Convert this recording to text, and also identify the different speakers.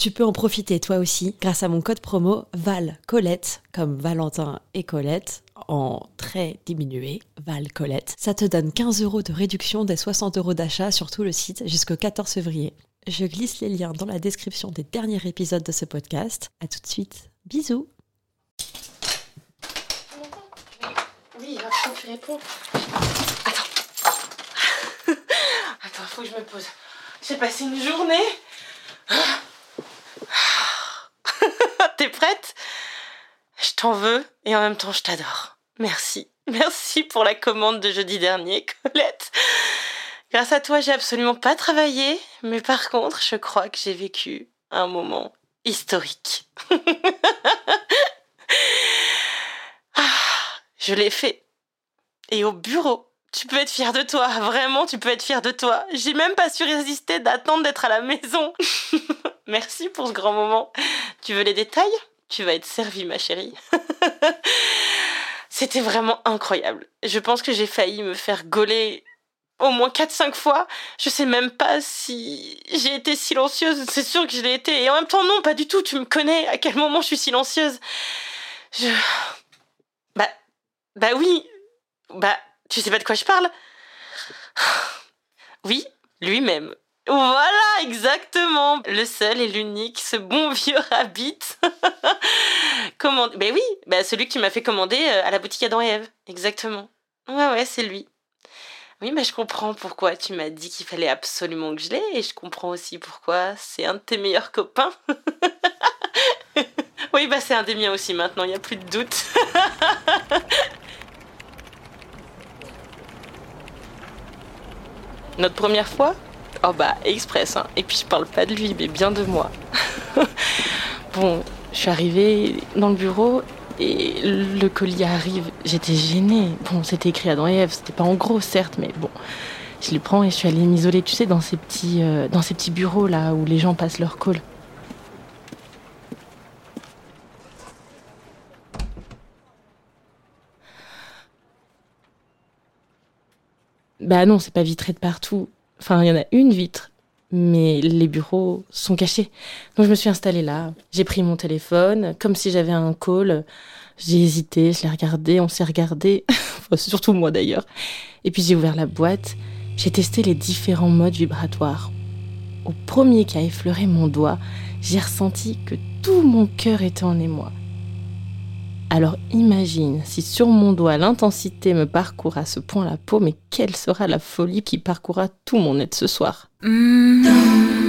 Speaker 1: Tu peux en profiter toi aussi grâce à mon code promo Val Colette, comme Valentin et Colette, en très diminué, Val Colette. Ça te donne 15 euros de réduction des 60 euros d'achat sur tout le site jusqu'au 14 février. Je glisse les liens dans la description des derniers épisodes de ce podcast. À tout de suite. Bisous.
Speaker 2: Oui, attends, tu réponds. Attends. Attends, faut que je me pose. J'ai passé une journée. T'es prête Je t'en veux et en même temps je t'adore. Merci. Merci pour la commande de jeudi dernier, Colette. Grâce à toi, j'ai absolument pas travaillé, mais par contre, je crois que j'ai vécu un moment historique. ah, je l'ai fait. Et au bureau. Tu peux être fier de toi, vraiment, tu peux être fier de toi. J'ai même pas su résister d'attendre d'être à la maison. Merci pour ce grand moment. Tu veux les détails? Tu vas être servie, ma chérie. C'était vraiment incroyable. Je pense que j'ai failli me faire gauler au moins 4-5 fois. Je sais même pas si j'ai été silencieuse. C'est sûr que je l'ai été. Et en même temps, non, pas du tout. Tu me connais. À quel moment je suis silencieuse? Je. Bah. Bah oui. Bah, tu sais pas de quoi je parle? Oui, lui-même. Voilà, exactement. Le seul et l'unique, ce bon vieux rabbit. Comment Ben oui, ben celui que tu m'as fait commander euh, à la boutique Adam et. Exactement. Ouais, ouais, c'est lui. Oui, mais je comprends pourquoi tu m'as dit qu'il fallait absolument que je l'ai et je comprends aussi pourquoi c'est un de tes meilleurs copains. oui, bah c'est un des miens aussi maintenant, il n'y a plus de doute. Notre première fois? Oh bah, express, hein. Et puis je parle pas de lui, mais bien de moi. bon, je suis arrivée dans le bureau et le colis arrive. J'étais gênée. Bon, c'était écrit Adam et Ève, c'était pas en gros, certes, mais bon. Je le prends et je suis allée m'isoler, tu sais, dans ces petits, euh, dans ces petits bureaux là où les gens passent leur call. Bah non, c'est pas vitré de partout. Enfin, il y en a une vitre, mais les bureaux sont cachés. Donc je me suis installée là. J'ai pris mon téléphone, comme si j'avais un call. J'ai hésité, je l'ai regardé, on s'est regardé. surtout moi d'ailleurs. Et puis j'ai ouvert la boîte. J'ai testé les différents modes vibratoires. Au premier qui a effleuré mon doigt, j'ai ressenti que tout mon cœur était en émoi. Alors imagine si sur mon doigt l'intensité me parcourt à ce point la peau, mais quelle sera la folie qui parcourra tout mon être ce soir? Mmh.